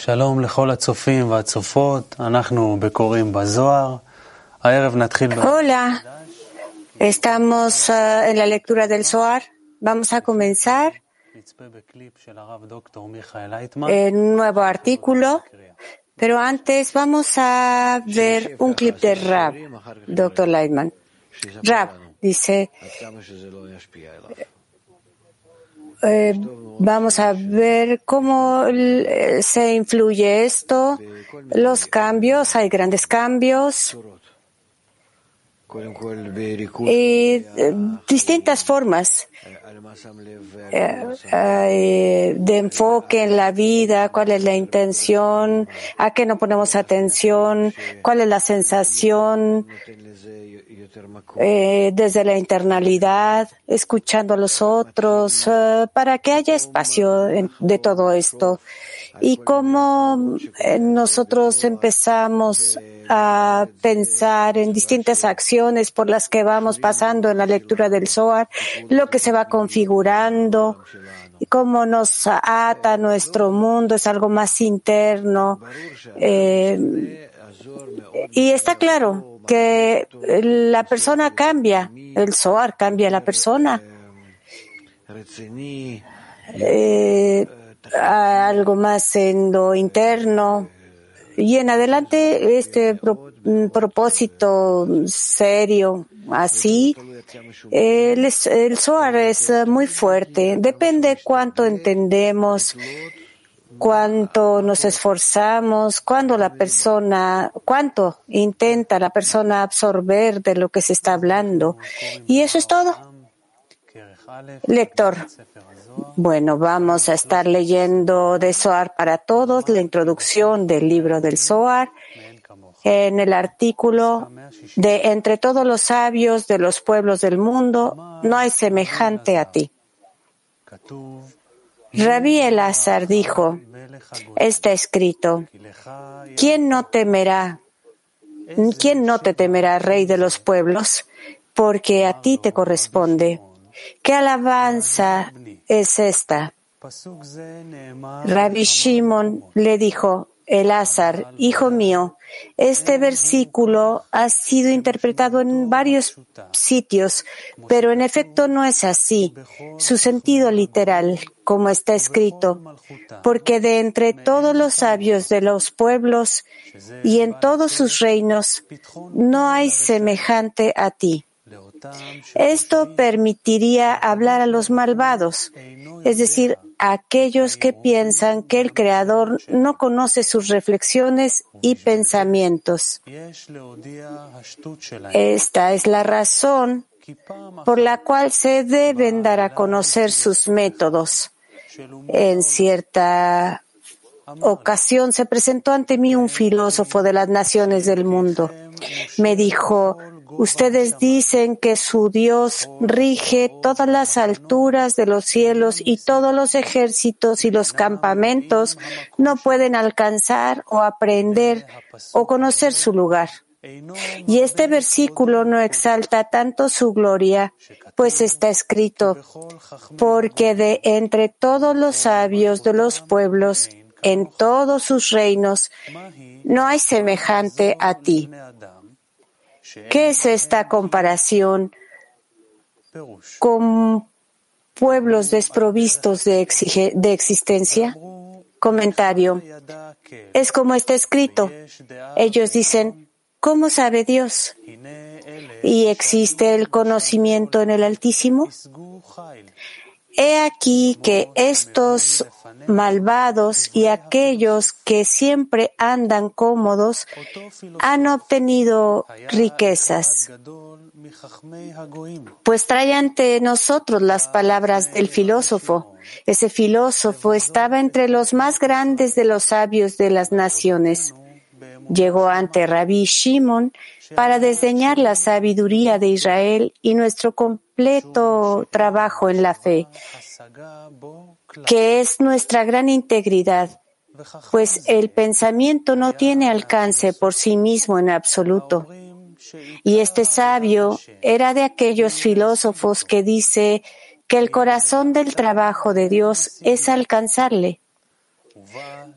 שלום לכל הצופים והצופות, אנחנו בקוראים בזוהר. הערב נתחיל... Hola, estamos uh, en la lectura del Zohar. Vamos a comenzar נצפה בקליפ של הרב דוקטור מיכאל לייטמן. en un nuevo artículo, pero antes vamos a ver un clip de Rab, Dr. Lightman. Rab dice, eh, vamos a ver cómo eh, se influye esto, los cambios, hay grandes cambios eh, distintas formas eh, eh, de enfoque en la vida, cuál es la intención, a qué no ponemos atención, cuál es la sensación eh, desde la internalidad, escuchando a los otros, eh, para que haya espacio de todo esto y cómo eh, nosotros empezamos a pensar en distintas acciones por las que vamos pasando en la lectura del Zohar, lo que se va configurando, y cómo nos ata nuestro mundo, es algo más interno. Eh, y está claro que la persona cambia, el Zohar cambia a la persona. Eh, algo más en lo interno. Y en adelante este mm, propósito serio, así, eh, el, el es muy fuerte. Depende cuánto entendemos, cuánto nos esforzamos, cuando la persona, cuánto intenta la persona absorber de lo que se está hablando. Y eso es todo lector. Bueno, vamos a estar leyendo de Soar para todos la introducción del libro del Soar en el artículo de Entre todos los sabios de los pueblos del mundo, no hay semejante a ti. Rabí Elazar dijo, está escrito, ¿quién no temerá? ¿Quién no te temerá, rey de los pueblos? Porque a ti te corresponde. ¿Qué alabanza es esta? Rabbi Shimon le dijo, el Azar, hijo mío, este versículo ha sido interpretado en varios sitios, pero en efecto no es así. Su sentido literal, como está escrito, porque de entre todos los sabios de los pueblos y en todos sus reinos, no hay semejante a ti. Esto permitiría hablar a los malvados, es decir, a aquellos que piensan que el Creador no conoce sus reflexiones y pensamientos. Esta es la razón por la cual se deben dar a conocer sus métodos. En cierta ocasión se presentó ante mí un filósofo de las naciones del mundo. Me dijo, Ustedes dicen que su Dios rige todas las alturas de los cielos y todos los ejércitos y los campamentos no pueden alcanzar o aprender o conocer su lugar. Y este versículo no exalta tanto su gloria, pues está escrito, porque de entre todos los sabios de los pueblos, en todos sus reinos, no hay semejante a ti. ¿Qué es esta comparación con pueblos desprovistos de, existencia? Comentario. Es como está escrito. Ellos dicen, ¿cómo sabe Dios? ¿Y existe el conocimiento en el Altísimo? He aquí que estos malvados y aquellos que siempre andan cómodos han obtenido riquezas. Pues trae ante nosotros las palabras del filósofo. Ese filósofo estaba entre los más grandes de los sabios de las naciones. Llegó ante Rabbi Shimon para desdeñar la sabiduría de Israel y nuestro compañero completo trabajo en la fe, que es nuestra gran integridad, pues el pensamiento no tiene alcance por sí mismo en absoluto. Y este sabio era de aquellos filósofos que dice que el corazón del trabajo de Dios es alcanzarle,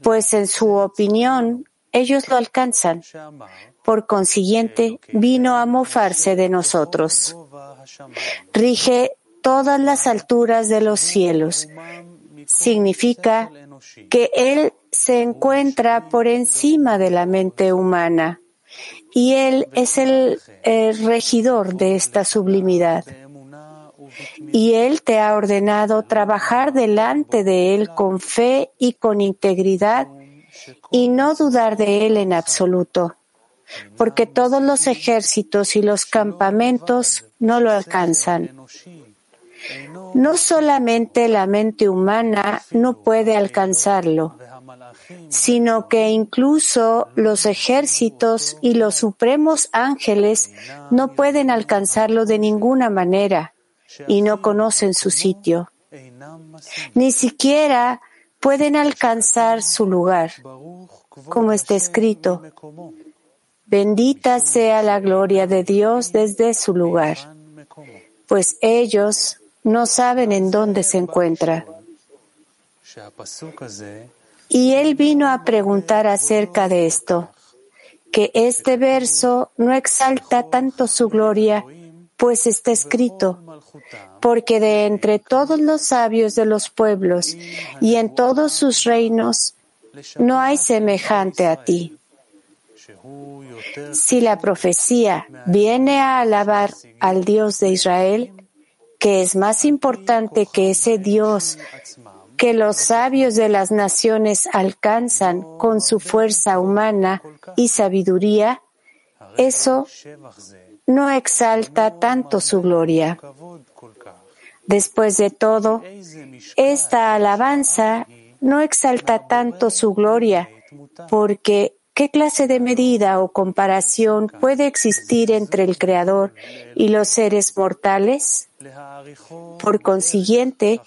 pues en su opinión ellos lo alcanzan. Por consiguiente, vino a mofarse de nosotros. Rige todas las alturas de los cielos. Significa que Él se encuentra por encima de la mente humana y Él es el, el regidor de esta sublimidad. Y Él te ha ordenado trabajar delante de Él con fe y con integridad y no dudar de Él en absoluto, porque todos los ejércitos y los campamentos no lo alcanzan. No solamente la mente humana no puede alcanzarlo, sino que incluso los ejércitos y los supremos ángeles no pueden alcanzarlo de ninguna manera y no conocen su sitio. Ni siquiera pueden alcanzar su lugar, como está escrito. Bendita sea la gloria de Dios desde su lugar, pues ellos no saben en dónde se encuentra. Y él vino a preguntar acerca de esto, que este verso no exalta tanto su gloria, pues está escrito, porque de entre todos los sabios de los pueblos y en todos sus reinos no hay semejante a ti. Si la profecía viene a alabar al Dios de Israel, que es más importante que ese Dios que los sabios de las naciones alcanzan con su fuerza humana y sabiduría, eso no exalta tanto su gloria. Después de todo, esta alabanza no exalta tanto su gloria, porque ¿qué clase de medida o comparación puede existir entre el Creador y los seres mortales? Por consiguiente,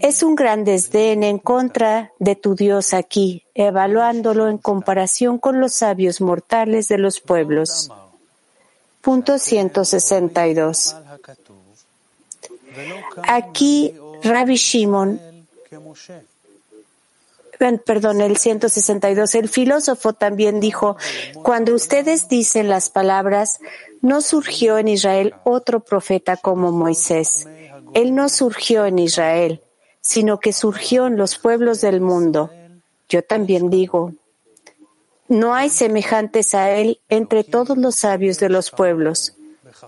es un gran desdén en contra de tu Dios aquí, evaluándolo en comparación con los sabios mortales de los pueblos. Punto 162. Aquí Rabbi Shimon, perdón, el 162, el filósofo también dijo, cuando ustedes dicen las palabras, no surgió en Israel otro profeta como Moisés. Él no surgió en Israel, sino que surgió en los pueblos del mundo. Yo también digo, no hay semejantes a él entre todos los sabios de los pueblos,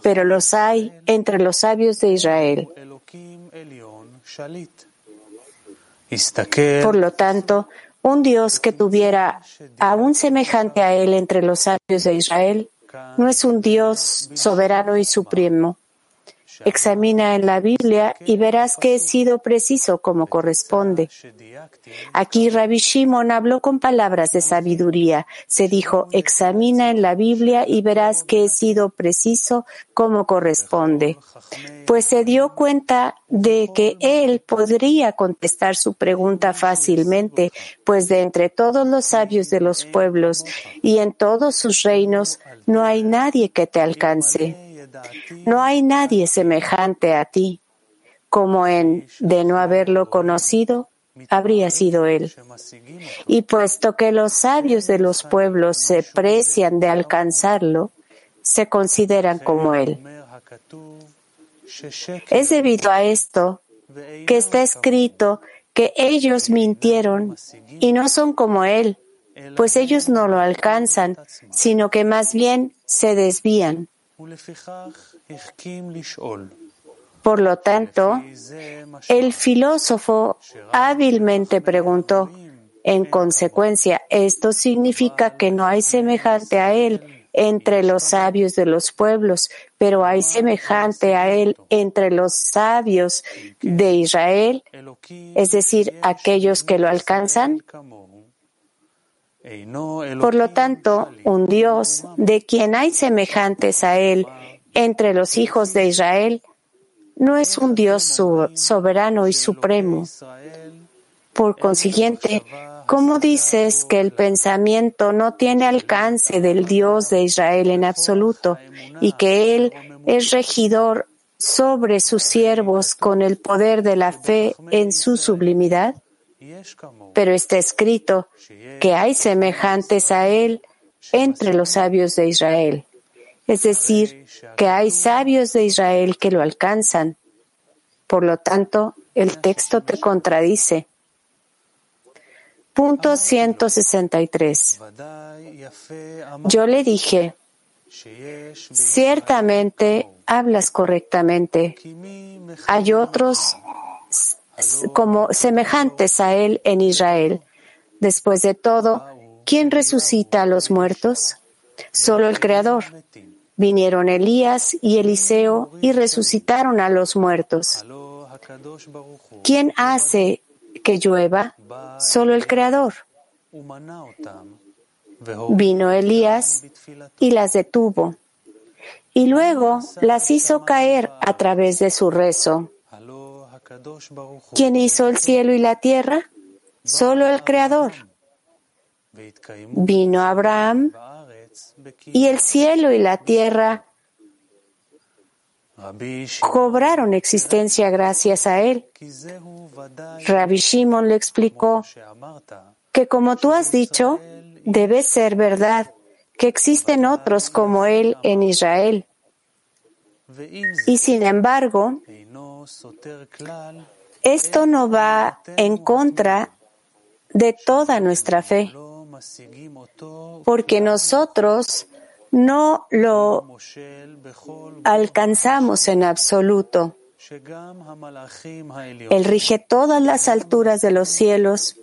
pero los hay entre los sabios de Israel. Por lo tanto, un Dios que tuviera aún semejante a él entre los sabios de Israel no es un Dios soberano y supremo, Examina en la Biblia y verás que he sido preciso como corresponde. Aquí Rabbi Shimon habló con palabras de sabiduría. Se dijo, examina en la Biblia y verás que he sido preciso como corresponde. Pues se dio cuenta de que él podría contestar su pregunta fácilmente, pues de entre todos los sabios de los pueblos y en todos sus reinos no hay nadie que te alcance. No hay nadie semejante a ti, como en de no haberlo conocido, habría sido él. Y puesto que los sabios de los pueblos se precian de alcanzarlo, se consideran como él. Es debido a esto que está escrito que ellos mintieron y no son como él, pues ellos no lo alcanzan, sino que más bien se desvían. Por lo tanto, el filósofo hábilmente preguntó, en consecuencia, esto significa que no hay semejante a él entre los sabios de los pueblos, pero hay semejante a él entre los sabios de Israel, es decir, aquellos que lo alcanzan. Por lo tanto, un Dios de quien hay semejantes a Él entre los hijos de Israel no es un Dios soberano y supremo. Por consiguiente, ¿cómo dices que el pensamiento no tiene alcance del Dios de Israel en absoluto y que Él es regidor sobre sus siervos con el poder de la fe en su sublimidad? Pero está escrito que hay semejantes a él entre los sabios de Israel. Es decir, que hay sabios de Israel que lo alcanzan. Por lo tanto, el texto te contradice. Punto 163. Yo le dije, ciertamente hablas correctamente. Hay otros como semejantes a él en Israel. Después de todo, ¿quién resucita a los muertos? Solo el Creador. Vinieron Elías y Eliseo y resucitaron a los muertos. ¿Quién hace que llueva? Solo el Creador. Vino Elías y las detuvo, y luego las hizo caer a través de su rezo. ¿Quién hizo el cielo y la tierra? Solo el Creador. Vino Abraham y el cielo y la tierra cobraron existencia gracias a él. Rabbi Shimon le explicó que como tú has dicho, debe ser verdad que existen otros como él en Israel. Y sin embargo, esto no va en contra de toda nuestra fe, porque nosotros no lo alcanzamos en absoluto. Él rige todas las alturas de los cielos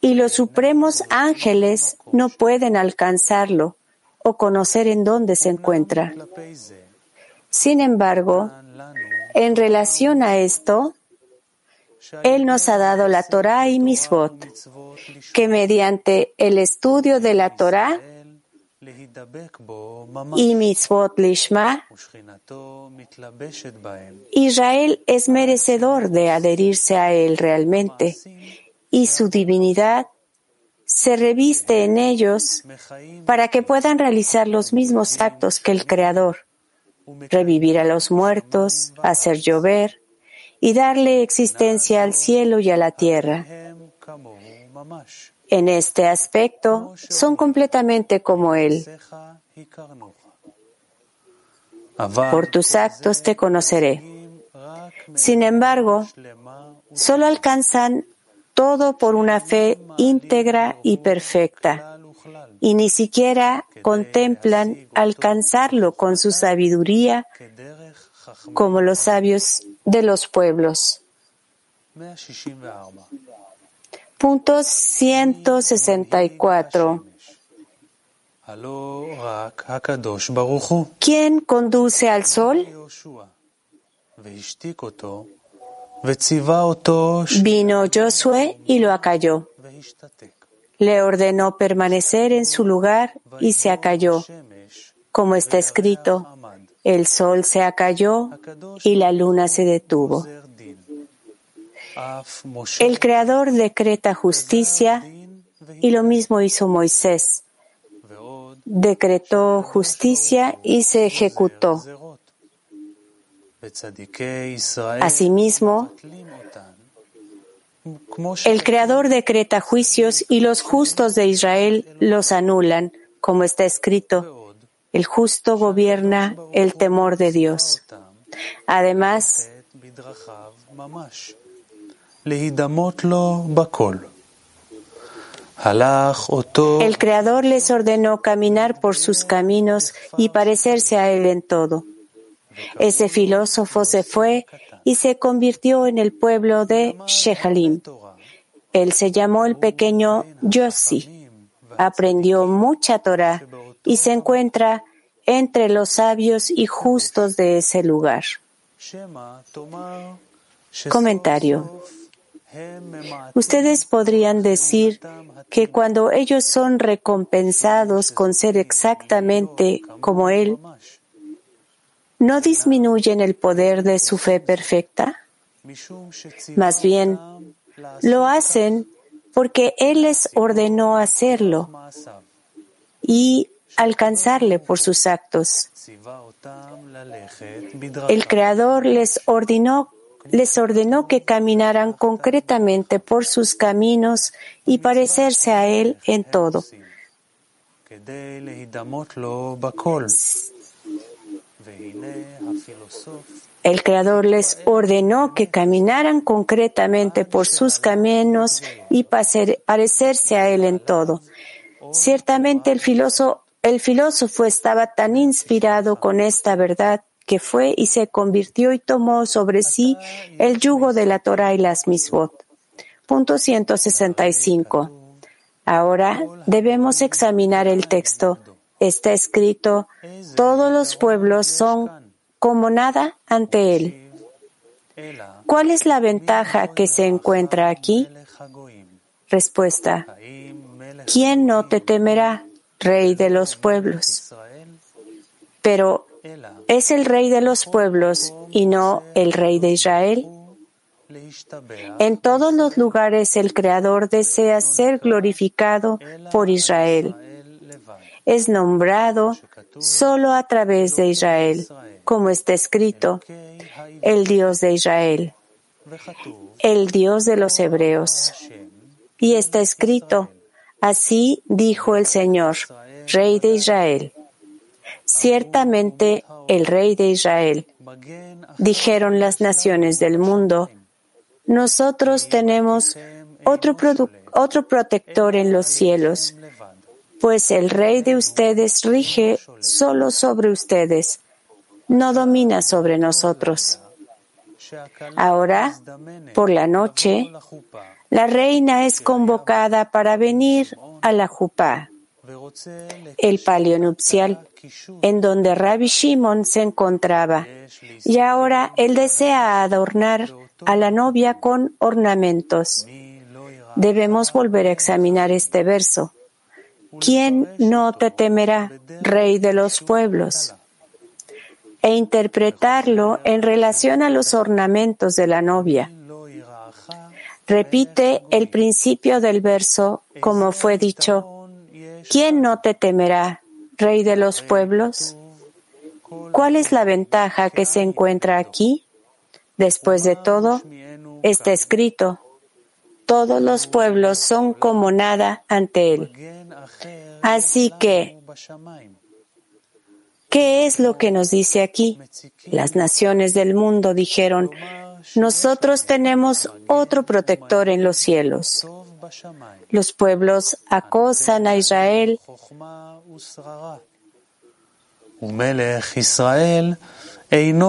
y los supremos ángeles no pueden alcanzarlo o conocer en dónde se encuentra. Sin embargo, en relación a esto, Él nos ha dado la Torah y Misbot, que mediante el estudio de la Torah y Mitzvot Lishma, Israel es merecedor de adherirse a Él realmente y su divinidad se reviste en ellos para que puedan realizar los mismos actos que el Creador, revivir a los muertos, hacer llover y darle existencia al cielo y a la tierra. En este aspecto son completamente como Él. Por tus actos te conoceré. Sin embargo, solo alcanzan todo por una fe íntegra y perfecta, y ni siquiera contemplan alcanzarlo con su sabiduría como los sabios de los pueblos. Punto 164. ¿Quién conduce al sol? Vino Josué y lo acalló. Le ordenó permanecer en su lugar y se acalló. Como está escrito, el sol se acalló y la luna se detuvo. El Creador decreta justicia y lo mismo hizo Moisés. Decretó justicia y se ejecutó. Asimismo, el Creador decreta juicios y los justos de Israel los anulan, como está escrito. El justo gobierna el temor de Dios. Además, el Creador les ordenó caminar por sus caminos y parecerse a Él en todo. Ese filósofo se fue y se convirtió en el pueblo de Shehalim. Él se llamó el pequeño Yossi. Aprendió mucha Torah y se encuentra entre los sabios y justos de ese lugar. Comentario. Ustedes podrían decir que cuando ellos son recompensados con ser exactamente como Él, no disminuyen el poder de su fe perfecta. Más bien, lo hacen porque Él les ordenó hacerlo y alcanzarle por sus actos. El Creador les ordenó, les ordenó que caminaran concretamente por sus caminos y parecerse a Él en todo. El Creador les ordenó que caminaran concretamente por sus caminos y parecerse a Él en todo. Ciertamente el filósofo el filósofo estaba tan inspirado con esta verdad que fue y se convirtió y tomó sobre sí el yugo de la Torah y las misbot. Punto 165. Ahora debemos examinar el texto. Está escrito, todos los pueblos son como nada ante él. ¿Cuál es la ventaja que se encuentra aquí? Respuesta. ¿Quién no te temerá? rey de los pueblos. Pero es el rey de los pueblos y no el rey de Israel. En todos los lugares el Creador desea ser glorificado por Israel. Es nombrado solo a través de Israel, como está escrito, el Dios de Israel, el Dios de los hebreos. Y está escrito, Así dijo el Señor, Rey de Israel. Ciertamente el Rey de Israel, dijeron las naciones del mundo, nosotros tenemos otro, otro protector en los cielos, pues el Rey de ustedes rige solo sobre ustedes, no domina sobre nosotros. Ahora, por la noche, la reina es convocada para venir a la Jupá, el palio nupcial, en donde Rabbi Shimon se encontraba. Y ahora él desea adornar a la novia con ornamentos. Debemos volver a examinar este verso. ¿Quién no te temerá, rey de los pueblos? e interpretarlo en relación a los ornamentos de la novia, Repite el principio del verso, como fue dicho, ¿quién no te temerá, rey de los pueblos? ¿Cuál es la ventaja que se encuentra aquí? Después de todo, está escrito, todos los pueblos son como nada ante él. Así que, ¿qué es lo que nos dice aquí? Las naciones del mundo dijeron, nosotros tenemos otro protector en los cielos. Los pueblos acosan a Israel.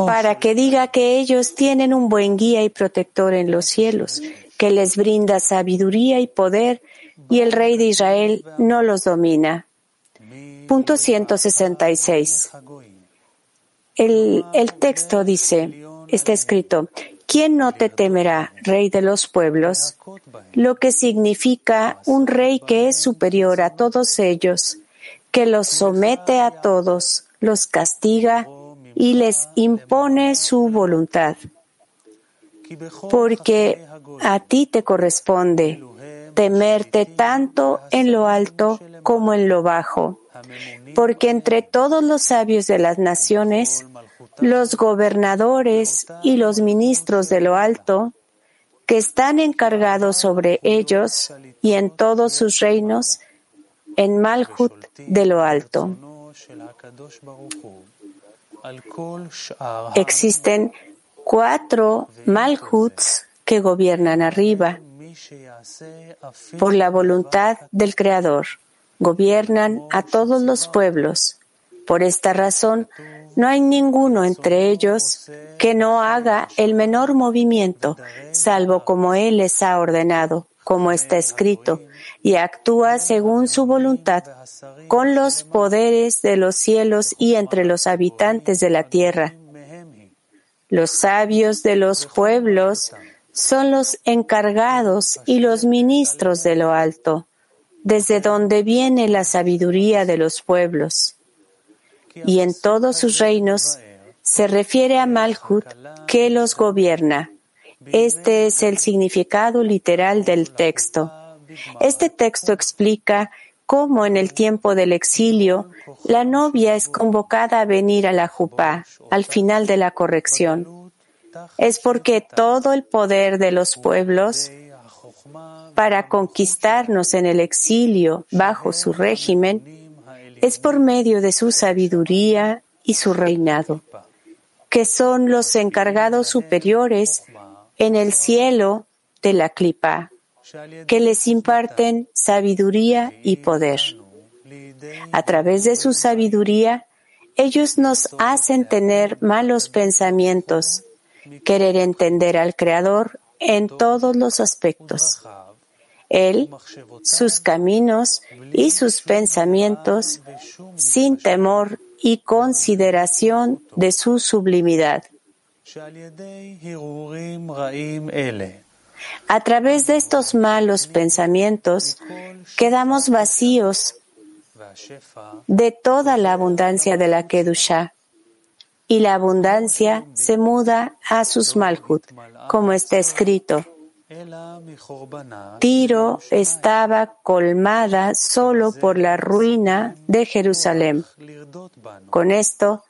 Para que diga que ellos tienen un buen guía y protector en los cielos, que les brinda sabiduría y poder, y el rey de Israel no los domina. Punto 166. El, el texto dice, está escrito, ¿Quién no te temerá, rey de los pueblos? Lo que significa un rey que es superior a todos ellos, que los somete a todos, los castiga y les impone su voluntad. Porque a ti te corresponde temerte tanto en lo alto como en lo bajo, porque entre todos los sabios de las naciones los gobernadores y los ministros de lo alto que están encargados sobre ellos y en todos sus reinos en Malhut de lo alto. Existen cuatro Malhuts que gobiernan arriba por la voluntad del Creador. Gobiernan a todos los pueblos. Por esta razón, no hay ninguno entre ellos que no haga el menor movimiento, salvo como Él les ha ordenado, como está escrito, y actúa según su voluntad, con los poderes de los cielos y entre los habitantes de la tierra. Los sabios de los pueblos son los encargados y los ministros de lo alto, desde donde viene la sabiduría de los pueblos. Y en todos sus reinos se refiere a Malhut que los gobierna. Este es el significado literal del texto. Este texto explica cómo en el tiempo del exilio la novia es convocada a venir a la jupá al final de la corrección es porque todo el poder de los pueblos para conquistarnos en el exilio bajo su régimen es por medio de su sabiduría y su reinado, que son los encargados superiores en el cielo de la clipa, que les imparten sabiduría y poder. A través de su sabiduría, ellos nos hacen tener malos pensamientos, querer entender al Creador en todos los aspectos. Él, sus caminos y sus pensamientos sin temor y consideración de su sublimidad. A través de estos malos pensamientos quedamos vacíos de toda la abundancia de la Kedusha y la abundancia se muda a sus malhut, como está escrito. Tiro estaba colmada solo por la ruina de Jerusalén. Con esto,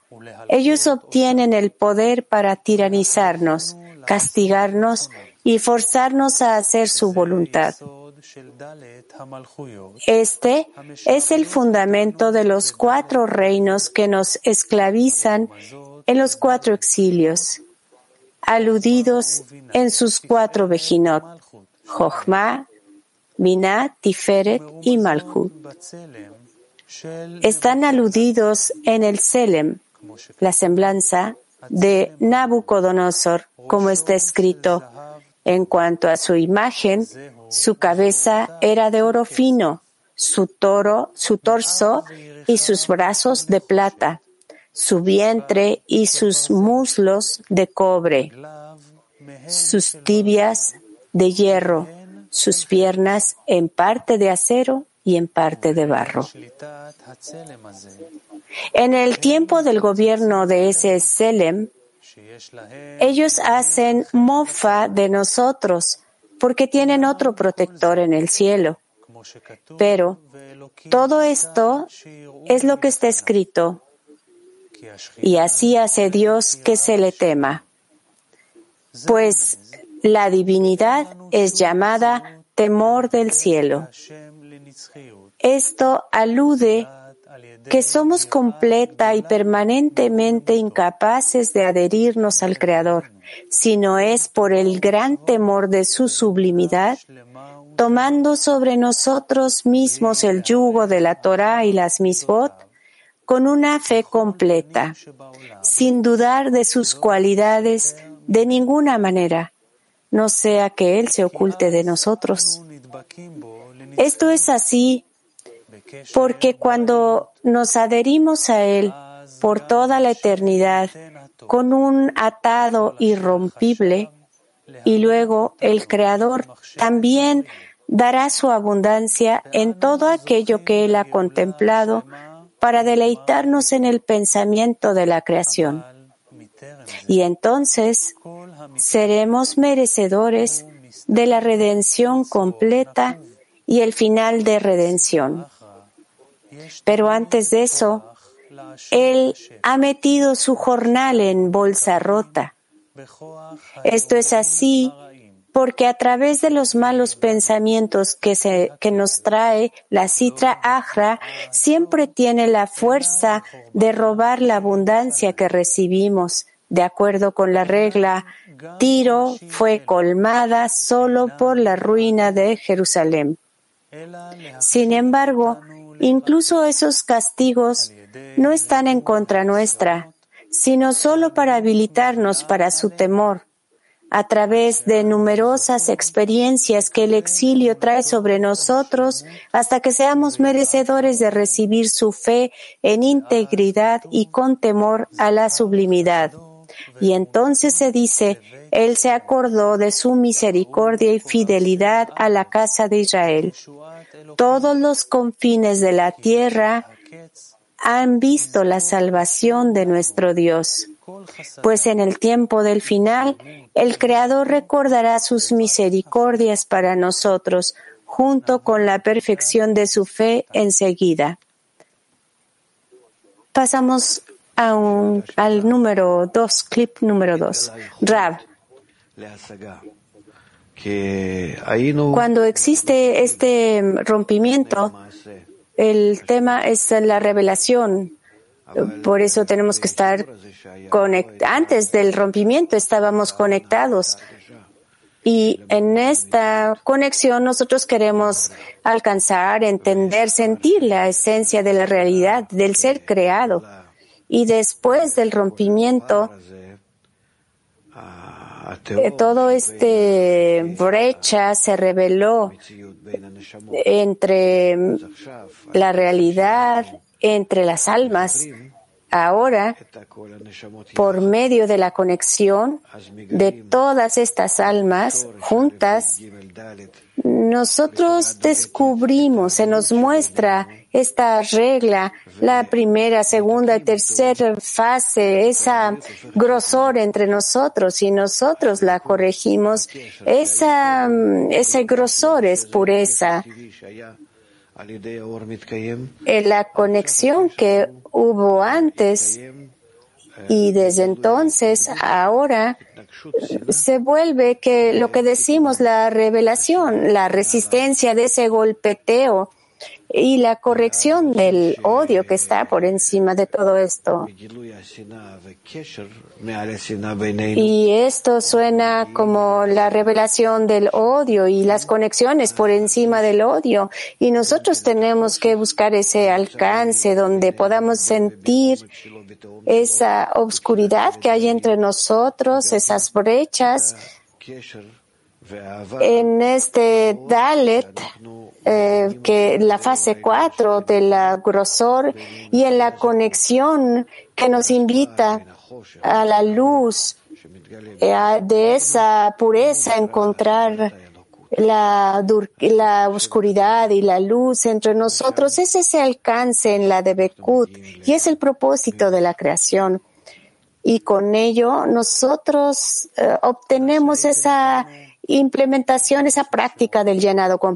ellos obtienen el poder para tiranizarnos, castigarnos y forzarnos a hacer su voluntad. Este es el fundamento de los cuatro reinos que nos esclavizan en los cuatro exilios, aludidos en sus cuatro Bejinot, Jochma, Binah, Tiferet y Malchut. Están aludidos en el Selem, la semblanza de Nabucodonosor, como está escrito. En cuanto a su imagen, su cabeza era de oro fino, su toro, su torso y sus brazos de plata, su vientre y sus muslos de cobre, sus tibias de hierro, sus piernas en parte de acero y en parte de barro. En el tiempo del gobierno de ese Selem, ellos hacen mofa de nosotros porque tienen otro protector en el cielo. Pero todo esto es lo que está escrito. Y así hace Dios que se le tema. Pues la divinidad es llamada temor del cielo. Esto alude que somos completa y permanentemente incapaces de adherirnos al Creador, sino es por el gran temor de su sublimidad, tomando sobre nosotros mismos el yugo de la Torah y las misbot, con una fe completa, sin dudar de sus cualidades de ninguna manera, no sea que Él se oculte de nosotros. Esto es así porque cuando nos adherimos a Él por toda la eternidad con un atado irrompible, y luego el Creador también dará su abundancia en todo aquello que Él ha contemplado para deleitarnos en el pensamiento de la creación. Y entonces seremos merecedores de la redención completa y el final de redención. Pero antes de eso, Él ha metido su jornal en bolsa rota. Esto es así porque a través de los malos pensamientos que, se, que nos trae la citra ajra, siempre tiene la fuerza de robar la abundancia que recibimos. De acuerdo con la regla, Tiro fue colmada solo por la ruina de Jerusalén. Sin embargo, Incluso esos castigos no están en contra nuestra, sino solo para habilitarnos para su temor, a través de numerosas experiencias que el exilio trae sobre nosotros hasta que seamos merecedores de recibir su fe en integridad y con temor a la sublimidad. Y entonces se dice, Él se acordó de su misericordia y fidelidad a la casa de Israel. Todos los confines de la tierra han visto la salvación de nuestro Dios pues en el tiempo del final el Creador recordará sus misericordias para nosotros junto con la perfección de su fe enseguida. Pasamos al número dos clip número dos. Rab. Cuando existe este rompimiento, el tema es la revelación por eso tenemos que estar conectados. Antes del rompimiento estábamos conectados. Y en esta conexión nosotros queremos alcanzar, entender, sentir la esencia de la realidad, del ser creado. Y después del rompimiento, eh, todo este brecha se reveló entre la realidad entre las almas ahora por medio de la conexión de todas estas almas juntas, nosotros descubrimos, se nos muestra esta regla, la primera, segunda y tercera fase, esa grosor entre nosotros y nosotros la corregimos, esa, mm, ese grosor es pureza. En la conexión que hubo antes y desde entonces, ahora, se vuelve que lo que decimos, la revelación, la resistencia de ese golpeteo y la corrección del odio que está por encima de todo esto. Y esto suena como la revelación del odio y las conexiones por encima del odio. Y nosotros tenemos que buscar ese alcance donde podamos sentir esa obscuridad que hay entre nosotros, esas brechas en este Dalet, eh, que la fase 4 la grosor y en la conexión que nos invita a la luz, eh, de esa pureza, encontrar la, la, oscuridad y la luz entre nosotros, es ese alcance en la de Bekut y es el propósito de la creación. Y con ello nosotros eh, obtenemos esa implementación, esa práctica del llenado completo.